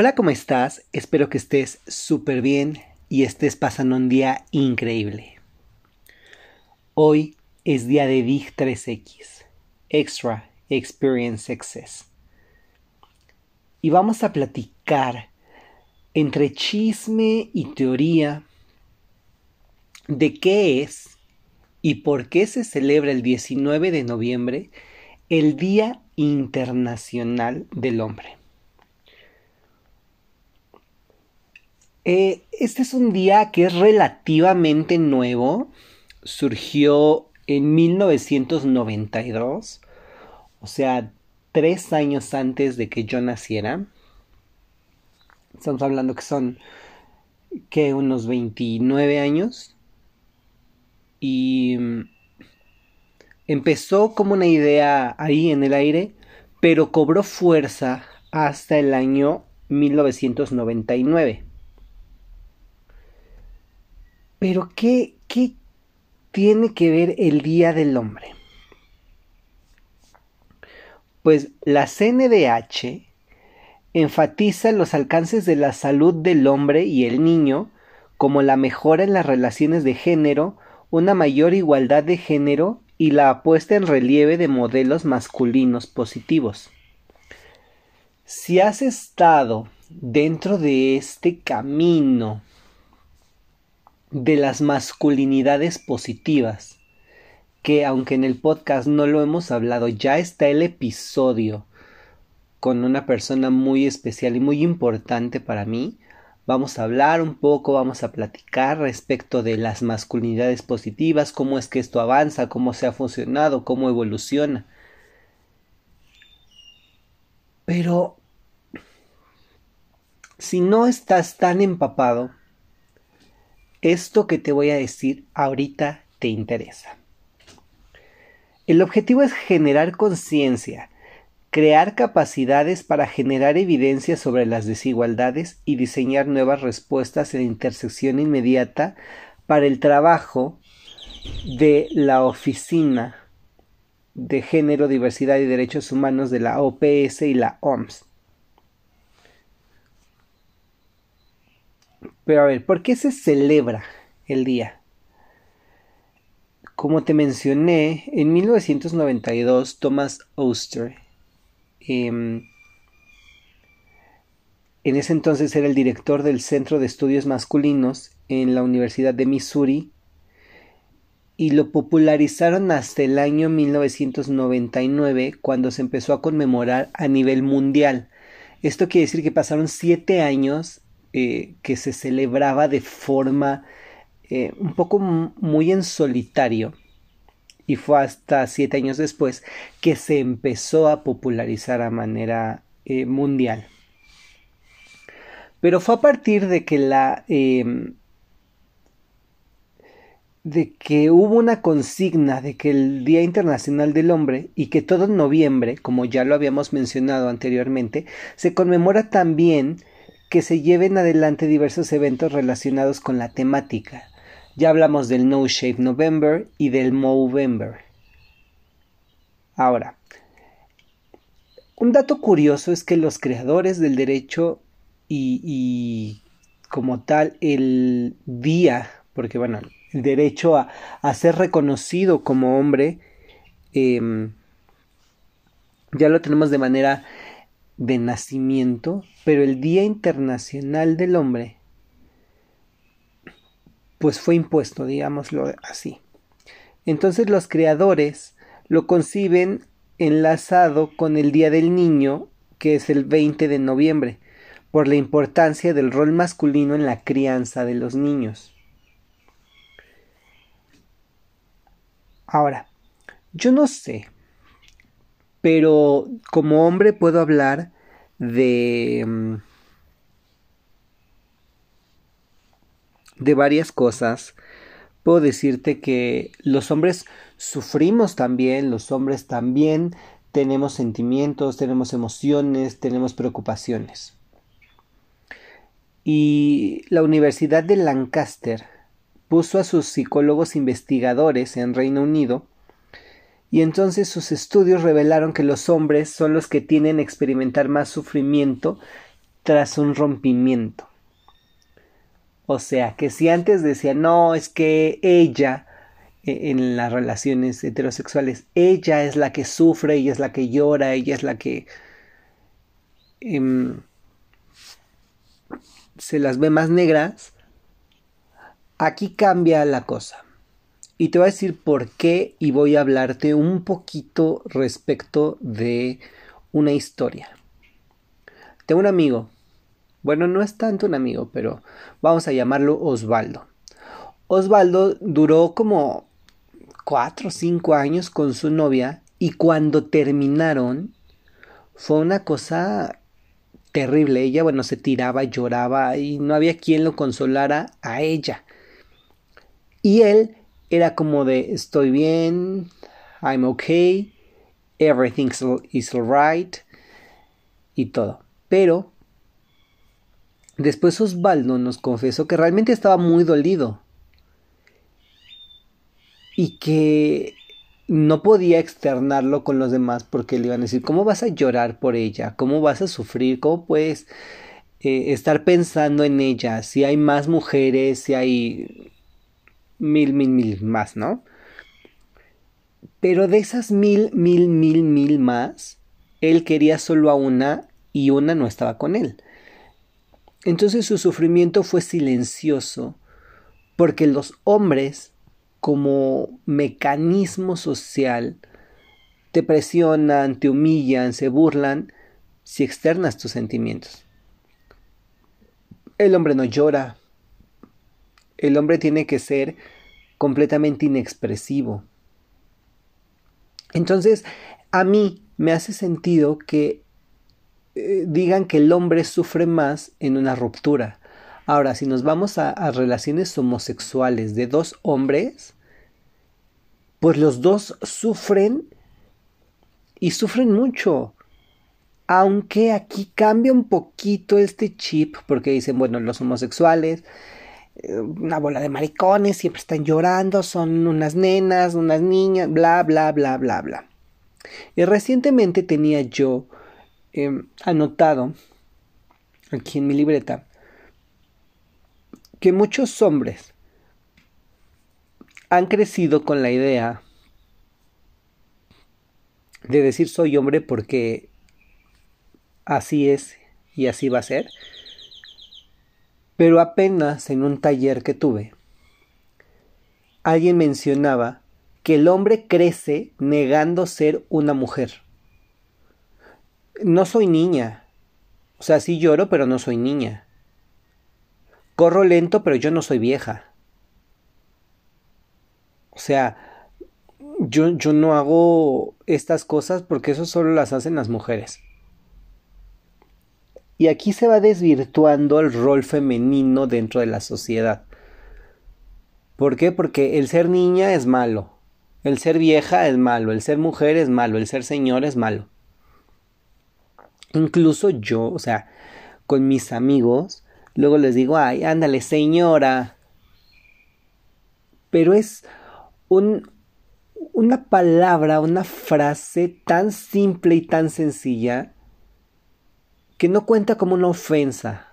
Hola, ¿cómo estás? Espero que estés súper bien y estés pasando un día increíble. Hoy es día de DIG 3X, Extra Experience Access. Y vamos a platicar entre chisme y teoría de qué es y por qué se celebra el 19 de noviembre el Día Internacional del Hombre. Eh, este es un día que es relativamente nuevo. Surgió en 1992, o sea, tres años antes de que yo naciera. Estamos hablando que son, que unos 29 años. Y mm, empezó como una idea ahí en el aire, pero cobró fuerza hasta el año 1999. Pero ¿qué, qué tiene que ver el Día del Hombre? Pues la CNDH enfatiza los alcances de la salud del hombre y el niño como la mejora en las relaciones de género, una mayor igualdad de género y la apuesta en relieve de modelos masculinos positivos. Si has estado dentro de este camino de las masculinidades positivas, que aunque en el podcast no lo hemos hablado, ya está el episodio con una persona muy especial y muy importante para mí. Vamos a hablar un poco, vamos a platicar respecto de las masculinidades positivas, cómo es que esto avanza, cómo se ha funcionado, cómo evoluciona. Pero si no estás tan empapado, esto que te voy a decir ahorita te interesa. El objetivo es generar conciencia, crear capacidades para generar evidencia sobre las desigualdades y diseñar nuevas respuestas en intersección inmediata para el trabajo de la Oficina de Género, Diversidad y Derechos Humanos de la OPS y la OMS. Pero a ver, ¿por qué se celebra el día? Como te mencioné, en 1992 Thomas Oster, em, en ese entonces era el director del Centro de Estudios Masculinos en la Universidad de Missouri, y lo popularizaron hasta el año 1999 cuando se empezó a conmemorar a nivel mundial. Esto quiere decir que pasaron siete años eh, que se celebraba de forma eh, un poco muy en solitario y fue hasta siete años después que se empezó a popularizar a manera eh, mundial. Pero fue a partir de que la em, de que hubo una consigna de que el Día Internacional del Hombre y que todo noviembre, como ya lo habíamos mencionado anteriormente, se conmemora también que se lleven adelante diversos eventos relacionados con la temática. Ya hablamos del No Shave November y del Movember. Ahora, un dato curioso es que los creadores del derecho y, como tal el día, porque bueno, el derecho a, ser reconocido como hombre, em, ya lo tenemos de manera de nacimiento, pero el Día Internacional del Hombre, pues fue impuesto, digámoslo así. Entonces los creadores lo conciben enlazado con el Día del Niño, que es el 20 de noviembre, por la importancia del rol masculino en la crianza de los niños. Ahora, yo no sé pero como hombre puedo hablar de mm, de varias cosas. Puedo decirte que los hombres sufrimos también los hombres también tenemos sentimientos tenemos emociones tenemos preocupaciones. Y la Universidad de Lancaster puso a sus psicólogos investigadores en Reino Unido y entonces sus estudios revelaron que los hombres son los que tienen a experimentar más sufrimiento tras un rompimiento. O sea, que si antes decía, no, es que ella, e, en las relaciones heterosexuales, ella es la que sufre, ella es la que llora, ella es la que em, se las ve más negras, aquí cambia la cosa. Y te voy a decir por qué y voy a hablarte un poquito respecto de una historia. Tengo un amigo, bueno, no es tanto un amigo, pero vamos a llamarlo Osvaldo. Osvaldo duró como cuatro o cinco años con su novia y cuando terminaron fue una cosa terrible. Ella, bueno, se tiraba, lloraba y no había quien lo consolara a ella. Y él era como de estoy bien, I'm okay, everything is alright y todo. Pero después Osvaldo nos confesó que realmente estaba muy dolido y que no podía externarlo con los demás porque le iban a decir, ¿cómo vas a llorar por ella? ¿Cómo vas a sufrir? ¿Cómo puedes eh, estar pensando en ella? Si hay más mujeres, si hay mil, mil, mil más, ¿no? Pero de esas mil, mil, mil, mil más, él quería solo a una y una no estaba con él. Entonces su sufrimiento fue silencioso, porque los hombres, como mecanismo social, te presionan, te humillan, se burlan si externas tus sentimientos. El hombre no llora, el hombre tiene que ser completamente inexpresivo. Entonces, a mí me hace sentido que eh, digan que el hombre sufre más en una ruptura. Ahora, si nos vamos a, a relaciones homosexuales de dos hombres, pues los dos sufren y sufren mucho. Aunque aquí cambia un poquito este chip, porque dicen, bueno, los homosexuales una bola de maricones, siempre están llorando, son unas nenas, unas niñas, bla, bla, bla, bla, bla. Y recientemente tenía yo em, anotado aquí en mi libreta que muchos hombres han crecido con la idea de decir soy hombre porque así es y así va a ser pero apenas en un taller que tuve, alguien mencionaba que el hombre crece negando ser una mujer. No soy niña. O sea, sí lloro, pero no soy niña. Corro lento, pero yo no soy vieja. O sea, yo, yo no hago estas cosas porque eso solo las hacen las mujeres. Y aquí se va desvirtuando el rol femenino dentro de la sociedad. ¿Por qué? Porque el ser niña es malo, el ser vieja es malo, el ser mujer es malo, el ser señor es malo. Incluso yo, o sea, con mis amigos, luego les digo, ay, ándale, señora. Pero es un, una palabra, una frase tan simple y tan sencilla que no cuenta como una ofensa.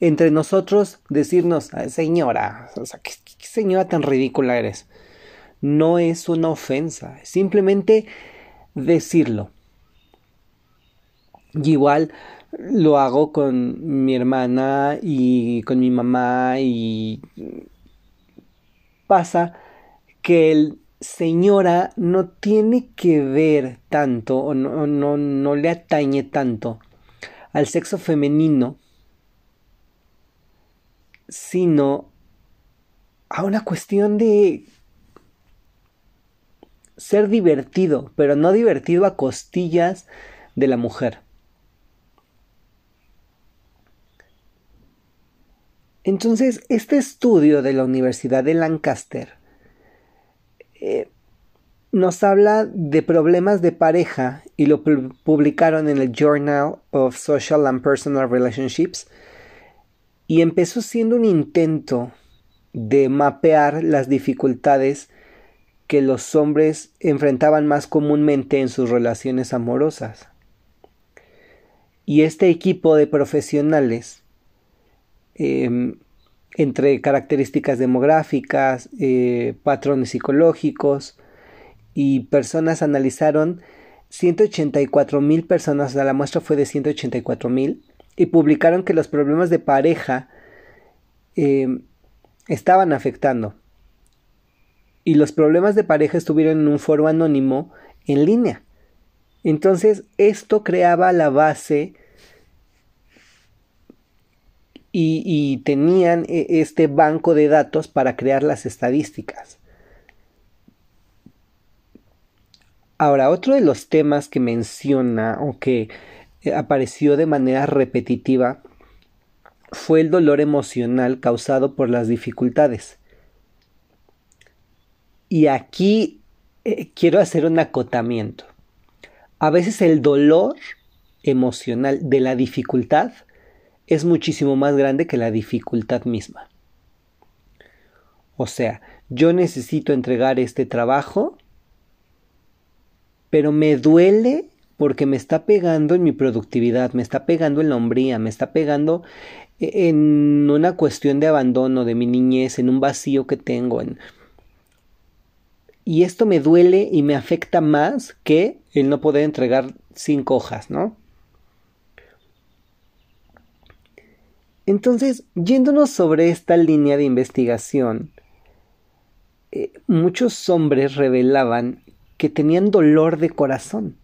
Entre nosotros decirnos, señora, o sea, ¿qué, señora tan ridícula eres? No es una ofensa, simplemente decirlo. Y igual lo hago con mi hermana y con mi mamá y pasa que el señora no tiene que ver tanto o no, no, no le atañe tanto al sexo femenino, sino a una cuestión de ser divertido, pero no divertido a costillas de la mujer. Entonces, este estudio de la Universidad de Lancaster eh, nos habla de problemas de pareja y lo publicaron en el Journal of Social and Personal Relationships y empezó siendo un intento de mapear las dificultades que los hombres enfrentaban más comúnmente en sus relaciones amorosas. Y este equipo de profesionales, em, entre características demográficas, eh, patrones psicológicos y personas, analizaron 184 mil personas, la muestra fue de 184 mil, y publicaron que los problemas de pareja em, estaban afectando. Y los problemas de pareja estuvieron en un foro anónimo en línea. Entonces, esto creaba la base y, y, tenían e, este banco de datos para crear las estadísticas. Ahora, otro de los temas que menciona o que eh, apareció de manera repetitiva fue el dolor emocional causado por las dificultades. Y aquí eh, quiero hacer un acotamiento. A veces el dolor emocional de la dificultad es muchísimo más grande que la dificultad misma. O sea, yo necesito entregar este trabajo pero me duele porque me está pegando en mi productividad, me está pegando en la hombría, me está pegando e-, en una cuestión de abandono de mi niñez, en un vacío que tengo. En... Y esto me duele y me afecta más que el no poder entregar cinco hojas, ¿no? Entonces, yéndonos sobre esta línea de investigación, eh, muchos hombres revelaban que tenían dolor de corazón.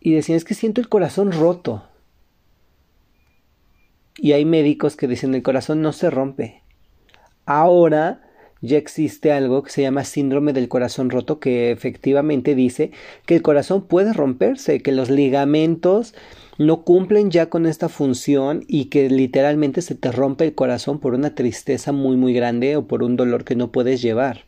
Y decían, es que siento el corazón roto. Y hay médicos que dicen, el corazón no se rompe. Ahora ya existe algo que se llama síndrome del corazón roto, que efectivamente dice que el corazón puede romperse, que los ligamentos no cumplen ya con esta función y que literalmente se te rompe el corazón por una tristeza muy muy grande o por un dolor que no puedes llevar.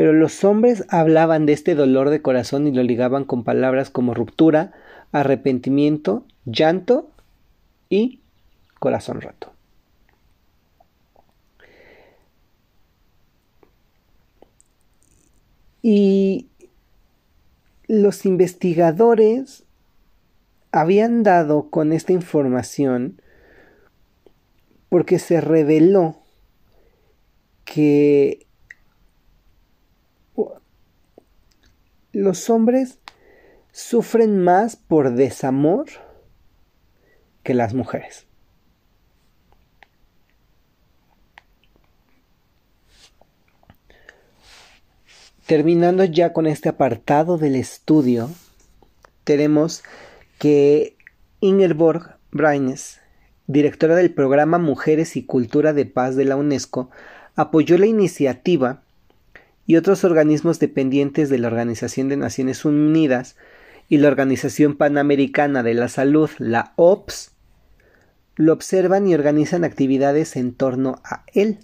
Pero los hombres hablaban de este dolor de corazón y lo ligaban con palabras como ruptura, arrepentimiento, llanto y corazón roto. Y los investigadores habían dado con esta información porque se reveló que los hombres sufren más por desamor que las mujeres. Terminando ya con este apartado del estudio, tenemos que Ingeborg Braines, directora del programa Mujeres y Cultura de Paz de la UNESCO, apoyó la iniciativa y otros organismos dependientes de la Organización de Naciones Unidas y la Organización Panamericana de la Salud, la OPS, lo observan y organizan actividades en torno a él.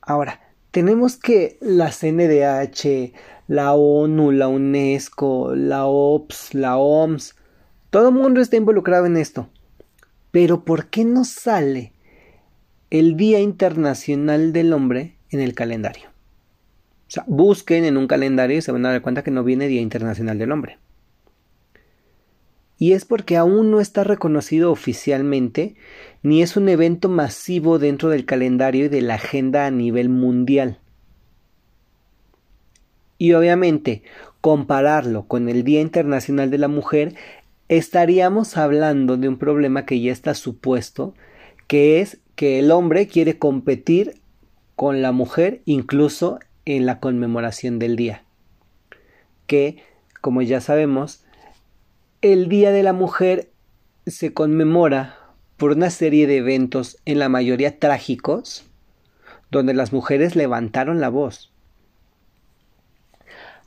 Ahora, tenemos que la CNDH, la ONU, la UNESCO, la OPS, la OMS, todo el mundo está involucrado en esto. Pero ¿por qué no sale el Día Internacional del Hombre en el calendario. O sea, busquen en un calendario y se van a dar cuenta que no viene Día Internacional del Hombre. Y es porque aún no está reconocido oficialmente, ni es un evento masivo dentro del calendario y de la agenda a nivel mundial. Y obviamente, compararlo con el Día Internacional de la Mujer, estaríamos hablando de un problema que ya está supuesto, que es que el hombre quiere competir con la mujer incluso en la conmemoración del día. Que, como ya sabemos, el Día de la Mujer se conmemora por una serie de eventos, en la mayoría trágicos, donde las mujeres levantaron la voz.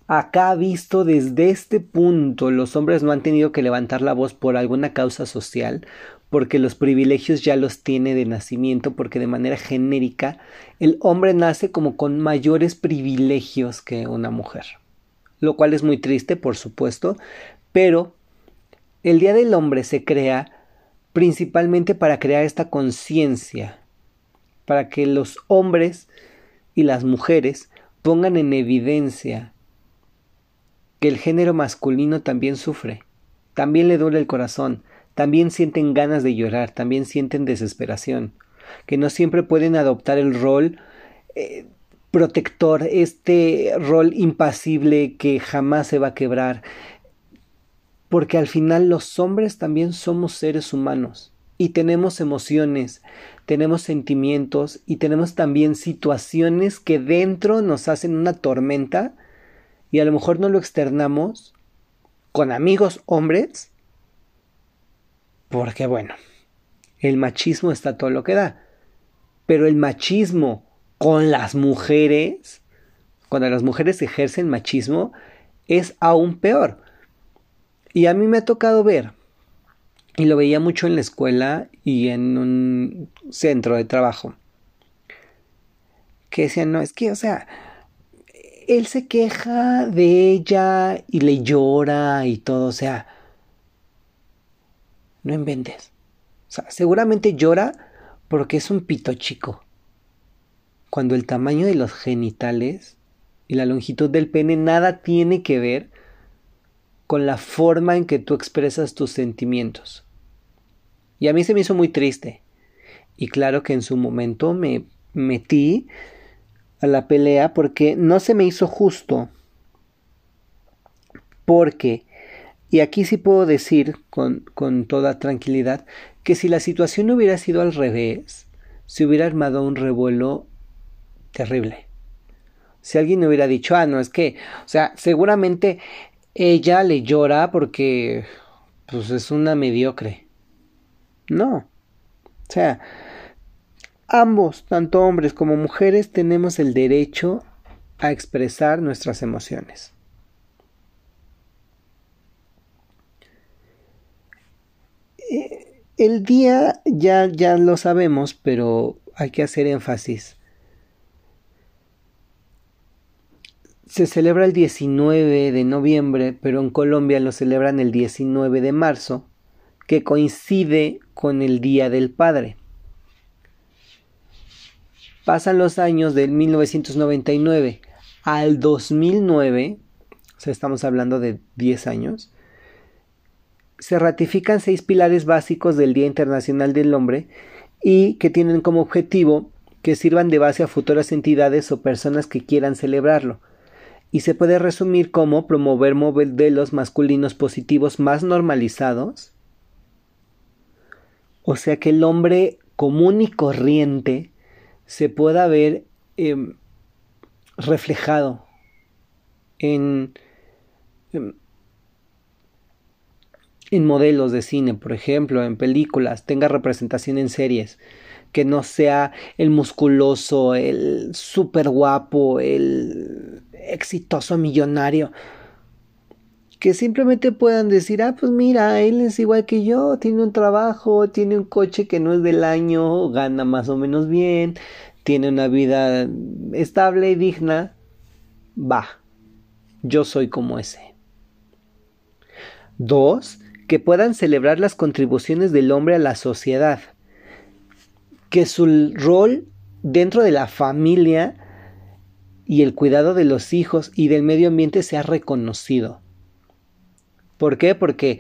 Acá visto desde este punto, los hombres no han tenido que levantar la voz por alguna causa social, porque los privilegios ya los tiene de nacimiento, porque de manera genérica el hombre nace como con mayores privilegios que una mujer. Lo cual es muy triste, por supuesto, pero el Día del Hombre se crea principalmente para crear esta conciencia, para que los hombres y las mujeres pongan en evidencia que el género masculino también sufre, también le duele el corazón, también sienten ganas de llorar, también sienten desesperación, que no siempre pueden adoptar el rol eh, protector, este rol impasible que jamás se va a quebrar, porque al final los hombres también somos seres humanos y tenemos emociones, tenemos sentimientos y tenemos también situaciones que dentro nos hacen una tormenta y a lo mejor no lo externamos con amigos hombres porque bueno, el machismo está todo lo que da. Pero el machismo con las mujeres, cuando las mujeres ejercen machismo, es aún peor. Y a mí me ha tocado ver, y lo veía mucho en la escuela y en un centro de trabajo, que decían, no, es que, o sea, él se queja de ella y le llora y todo, o sea, no inventes. O sea, seguramente llora porque es un pito chico. Cuando el tamaño de los genitales y la longitud del pene nada tiene que ver con la forma en que tú expresas tus sentimientos. Y a mí se me hizo muy triste. Y claro que en su momento me metí a la pelea porque no se me hizo justo. Porque y aquí sí puedo decir con, con toda tranquilidad que si la situación hubiera sido al revés, se hubiera armado un revuelo terrible. Si alguien hubiera dicho, ah, no, es que, o sea, seguramente ella le llora porque, pues es una mediocre. No. O sea, ambos, tanto hombres como mujeres, tenemos el derecho a expresar nuestras emociones. El día ya, ya lo sabemos, pero hay que hacer énfasis. Se celebra el 19 de noviembre, pero en Colombia lo celebran el 19 de marzo, que coincide con el Día del Padre. Pasan los años del 1999 al 2009, o sea, estamos hablando de 10 años, se ratifican seis pilares básicos del Día Internacional del Hombre y que tienen como objetivo que sirvan de base a futuras entidades o personas que quieran celebrarlo. Y se puede resumir como promover modelos masculinos positivos más normalizados. O sea que el hombre común y corriente se pueda ver em, reflejado en, em, en modelos de cine, por ejemplo, en películas, tenga representación en series, que no sea el musculoso, el súper guapo, el exitoso millonario, que simplemente puedan decir, ah, pues mira, él es igual que yo, tiene un trabajo, tiene un coche que no es del año, gana más o menos bien, tiene una vida estable y digna, va, yo soy como ese. Dos, que puedan celebrar las contribuciones del hombre a la sociedad, que su rol dentro de la familia y el cuidado de los hijos y del medio ambiente sea reconocido. ¿Por qué? Porque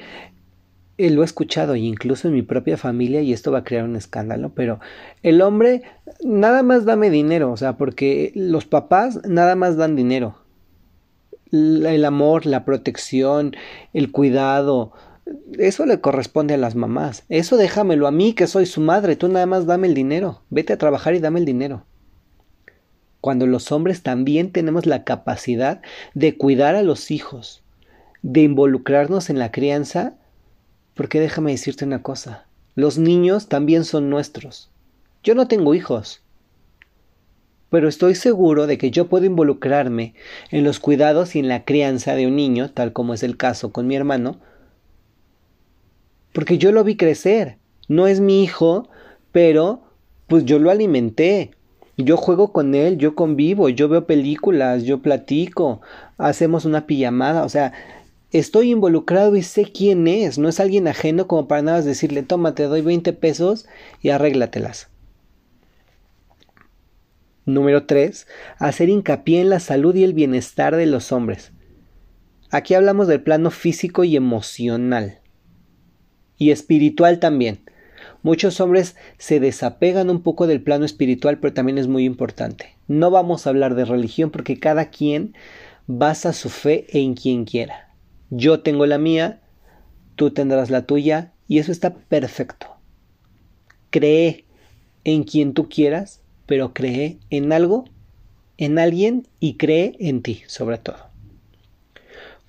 él lo he escuchado incluso en mi propia familia y esto va a crear un escándalo, pero el hombre nada más dame dinero, o sea, porque los papás nada más dan dinero. El amor, la protección, el cuidado, eso le corresponde a las mamás. Eso déjamelo a mí, que soy su madre. Tú nada más dame el dinero. Vete a trabajar y dame el dinero. Cuando los hombres también tenemos la capacidad de cuidar a los hijos, de involucrarnos en la crianza, porque déjame decirte una cosa. Los niños también son nuestros. Yo no tengo hijos. Pero estoy seguro de que yo puedo involucrarme en los cuidados y en la crianza de un niño, tal como es el caso con mi hermano, porque yo lo vi crecer. No es mi hijo, pero pues yo lo alimenté. Yo juego con él, yo convivo, yo veo películas, yo platico, hacemos una pijamada, o sea, estoy involucrado y sé quién es, no es alguien ajeno como para nada decirle, toma, te doy 20 pesos y arréglatelas. Número 3. Hacer hincapié en la salud y el bienestar de los hombres. Aquí hablamos del plano físico y emocional. Y espiritual también. Muchos hombres se desapegan un poco del plano espiritual, pero también es muy importante. No vamos a hablar de religión porque cada quien basa su fe en quien quiera. Yo tengo la mía, tú tendrás la tuya, y eso está perfecto. Cree en quien tú quieras, pero cree en algo, en alguien y cree en ti, sobre todo.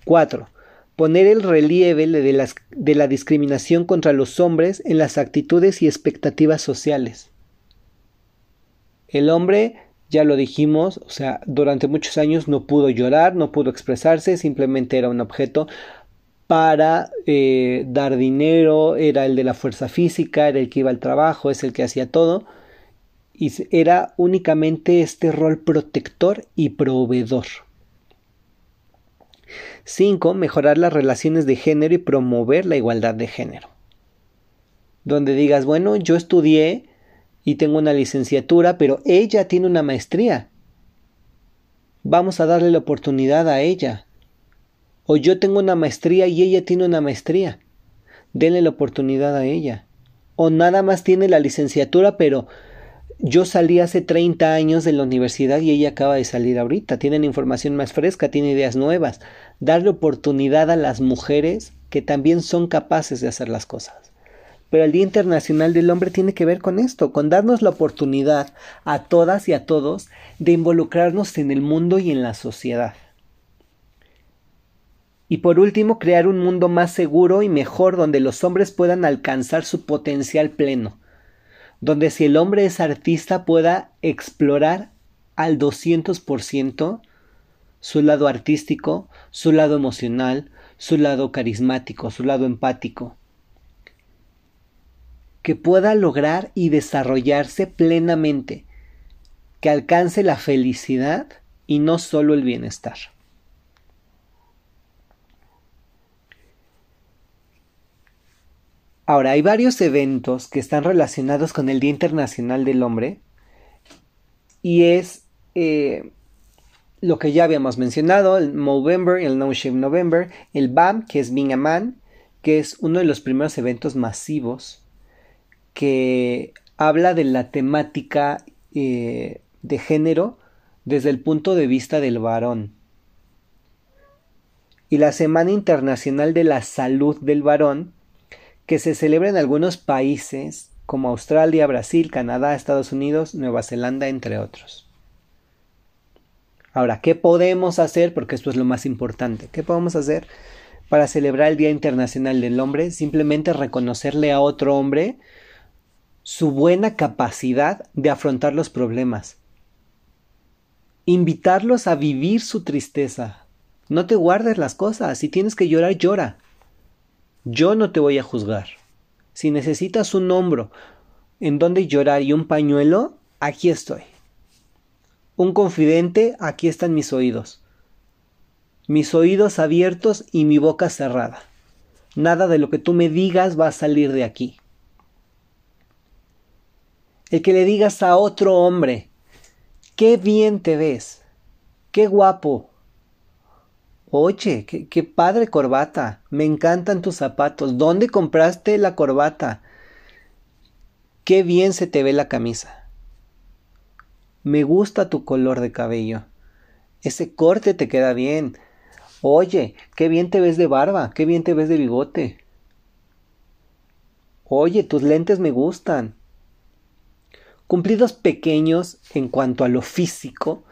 4. Poner el relieve de, la discriminación contra los hombres en las actitudes y expectativas sociales. El hombre, ya lo dijimos, o sea, durante muchos años no pudo llorar, no pudo expresarse, simplemente era un objeto para eh, dar dinero, era el de la fuerza física, era el que iba al trabajo, es el que hacía todo, y era únicamente este rol protector y proveedor. 5. Mejorar las relaciones de género y promover la igualdad de género. Donde digas, bueno, yo estudié y tengo una licenciatura, pero ella tiene una maestría. Vamos a darle la oportunidad a ella. O yo tengo una maestría y ella tiene una maestría. Denle la oportunidad a ella. O nada más tiene la licenciatura, pero yo salí hace 30 años de la universidad y ella acaba de salir ahorita. Tienen información más fresca, tiene ideas nuevas. Darle oportunidad a las mujeres que también son capaces de hacer las cosas. Pero el Día Internacional del Hombre tiene que ver con esto, con darnos la oportunidad a todas y a todos de involucrarnos en el mundo y en la sociedad. Y por último, crear un mundo más seguro y mejor donde los hombres puedan alcanzar su potencial pleno. Donde si el hombre es artista pueda explorar al 200% su lado artístico, su lado emocional, su lado carismático, su lado empático. Que pueda lograr y desarrollarse plenamente, que alcance la felicidad y no solo el bienestar. Ahora, hay varios eventos que están relacionados con el Día Internacional del Hombre y es eh, lo que ya habíamos mencionado, el Movember, el No Shave November, el BAM, que es Being a Man, que es uno de los primeros eventos masivos que habla de la temática eh, de género desde el punto de vista del varón. Y la Semana Internacional de la Salud del Varón, que se celebra en algunos países como Australia, Brasil, Canadá, Estados Unidos, Nueva Zelanda, entre otros. Ahora, ¿qué podemos hacer? Porque esto es lo más importante. ¿Qué podemos hacer para celebrar el Día Internacional del Hombre? Simplemente reconocerle a otro hombre su buena capacidad de afrontar los problemas. Invitarlos a vivir su tristeza. No te guardes las cosas. Si tienes que llorar, llora. Yo no te voy a juzgar. Si necesitas un hombro en donde llorar y un pañuelo, aquí estoy. Un confidente, aquí están mis oídos. Mis oídos abiertos y mi boca cerrada. Nada de lo que tú me digas va a salir de aquí. El que le digas a otro hombre, qué bien te ves, qué guapo, Oye, qué, padre corbata. Me encantan tus zapatos. ¿Dónde compraste la corbata? Qué bien se te ve la camisa. Me gusta tu color de cabello. Ese corte te queda bien. Oye, qué bien te ves de barba, qué bien te ves de bigote. Oye, tus lentes me gustan. Cumplidos pequeños en cuanto a lo físico,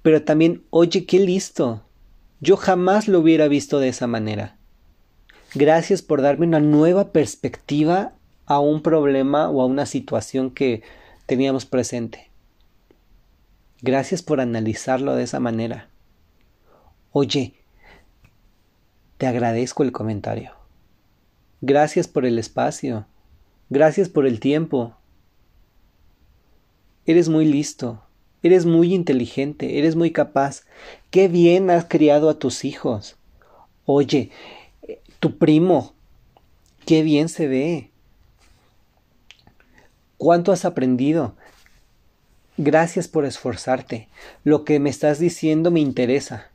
pero también, oye, qué listo. Yo jamás lo hubiera visto de esa manera. Gracias por darme una nueva perspectiva a un problema o a una situación que teníamos presente. Gracias por analizarlo de esa manera. Oye, te agradezco el comentario. Gracias por el espacio. Gracias por el tiempo. Eres muy listo. Eres muy inteligente, eres muy capaz. Qué bien has criado a tus hijos. Oye, tu primo, qué bien se ve. ¿Cuánto has aprendido? gracias por esforzarte. Lo que me estás diciendo me interesa.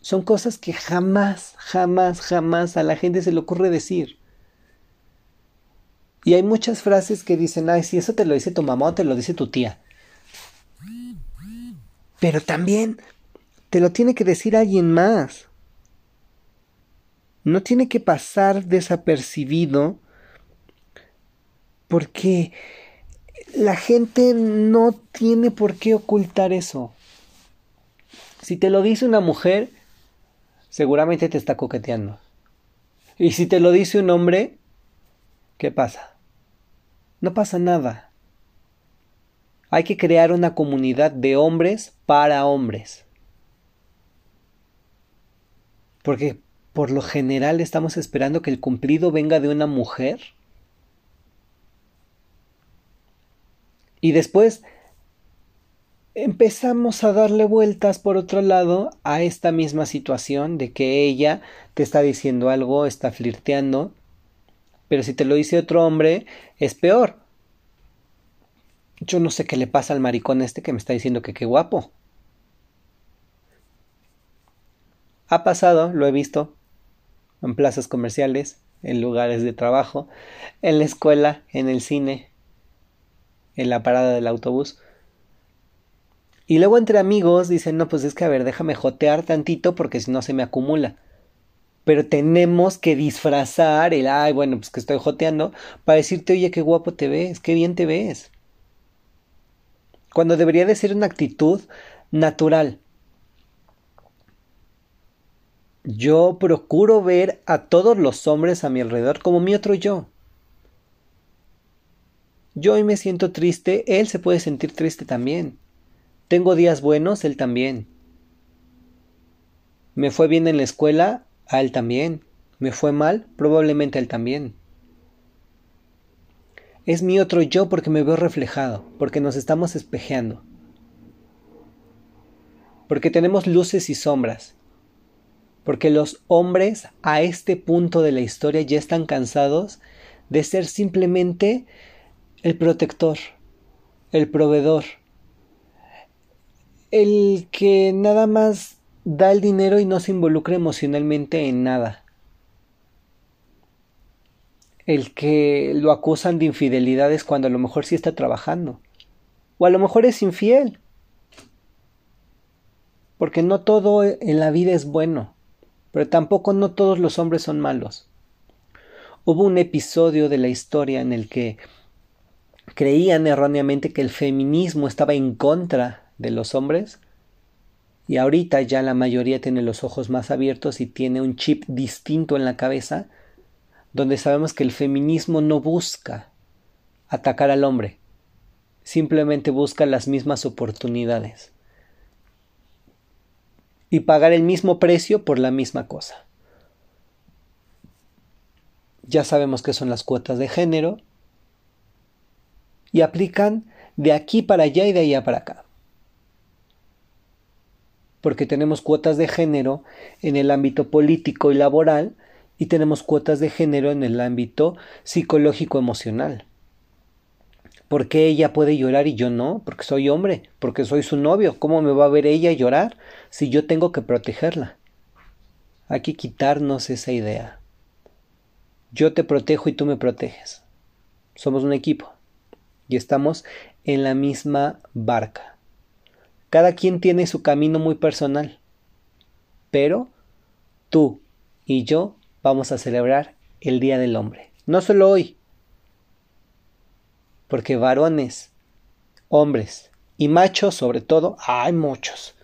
Son cosas que jamás, jamás, jamás a la gente se le ocurre decir. Y hay muchas frases que dicen, ay, si eso te lo dice tu mamá o te lo dice tu tía. Pero también te lo tiene que decir alguien más. No tiene que pasar desapercibido porque la gente no tiene por qué ocultar eso. Si te lo dice una mujer, seguramente te está coqueteando. Y si te lo dice un hombre, ¿qué pasa? No pasa nada. Hay que crear una comunidad de hombres para hombres. Porque por lo general estamos esperando que el cumplido venga de una mujer. Y después empezamos a darle vueltas por otro lado a esta misma situación de que ella te está diciendo algo, está flirteando, pero si te lo dice otro hombre es peor. Yo no sé qué le pasa al maricón este que me está diciendo que qué guapo. Ha pasado, lo he visto, en plazas comerciales, en lugares de trabajo, en la escuela, en el cine, en la parada del autobús. Y luego entre amigos dicen, no, pues es que a ver, déjame jotear tantito porque si no se me acumula. Pero tenemos que disfrazar el, ay, bueno, pues que estoy joteando, para decirte, oye, qué guapo te ves, qué bien te ves. Cuando debería de ser una actitud natural. Yo procuro ver a todos los hombres a mi alrededor como mi otro yo. Yo hoy me siento triste, él se puede sentir triste también. Tengo días buenos, él también. Me fue bien en la escuela, a él también. Me fue mal, probablemente a él también. Es mi otro yo porque me veo reflejado, porque nos estamos espejeando. Porque tenemos luces y sombras. Porque los hombres a este punto de la historia ya están cansados de ser simplemente el protector, el proveedor, el que nada más da el dinero y no se involucra emocionalmente en nada. El que lo acusan de infidelidades cuando a lo mejor sí está trabajando. O a lo mejor es infiel. Porque no todo en la vida es bueno. Pero tampoco no todos los hombres son malos. Hubo un episodio de la historia en el que creían erróneamente que el feminismo estaba en contra de los hombres y ahorita ya la mayoría tiene los ojos más abiertos y tiene un chip distinto en la cabeza donde sabemos que el feminismo no busca atacar al hombre, simplemente busca las mismas oportunidades y pagar el mismo precio por la misma cosa. Ya sabemos que son las cuotas de género y aplican de aquí para allá y de allá para acá porque tenemos cuotas de género en el ámbito político y laboral y tenemos cuotas de género en el ámbito psicológico emocional. ¿Por qué ella puede llorar y yo no? Porque soy hombre, porque soy su novio. ¿Cómo me va a ver ella llorar si yo tengo que protegerla? Hay que quitarnos esa idea. Yo te protejo y tú me proteges. Somos un equipo y estamos en la misma barca. Cada quien tiene su camino muy personal. Pero tú y yo vamos a celebrar el Día del Hombre. No solo hoy. Porque varones, hombres y machos sobre todo, hay muchos.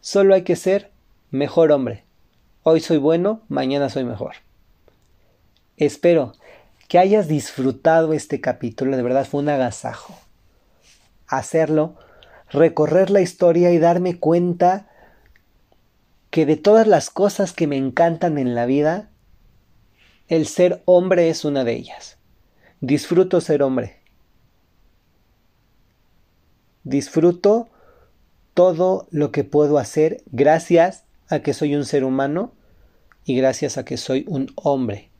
Solo hay que ser mejor hombre. Hoy soy bueno, mañana soy mejor. Espero que hayas disfrutado este capítulo, de verdad fue un agasajo. Hacerlo recorrer la historia y darme cuenta que de todas las cosas que me encantan en la vida, el ser hombre es una de ellas. Disfruto ser hombre. Disfruto todo lo que puedo hacer gracias a que soy un ser humano y gracias a que soy un hombre.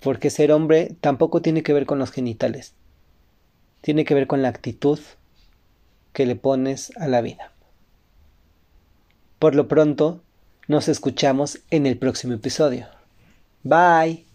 Porque ser hombre tampoco tiene que ver con los genitales. tiene que ver con la actitud que le pones a la vida. Por lo pronto, nos escuchamos en el próximo episodio. Bye.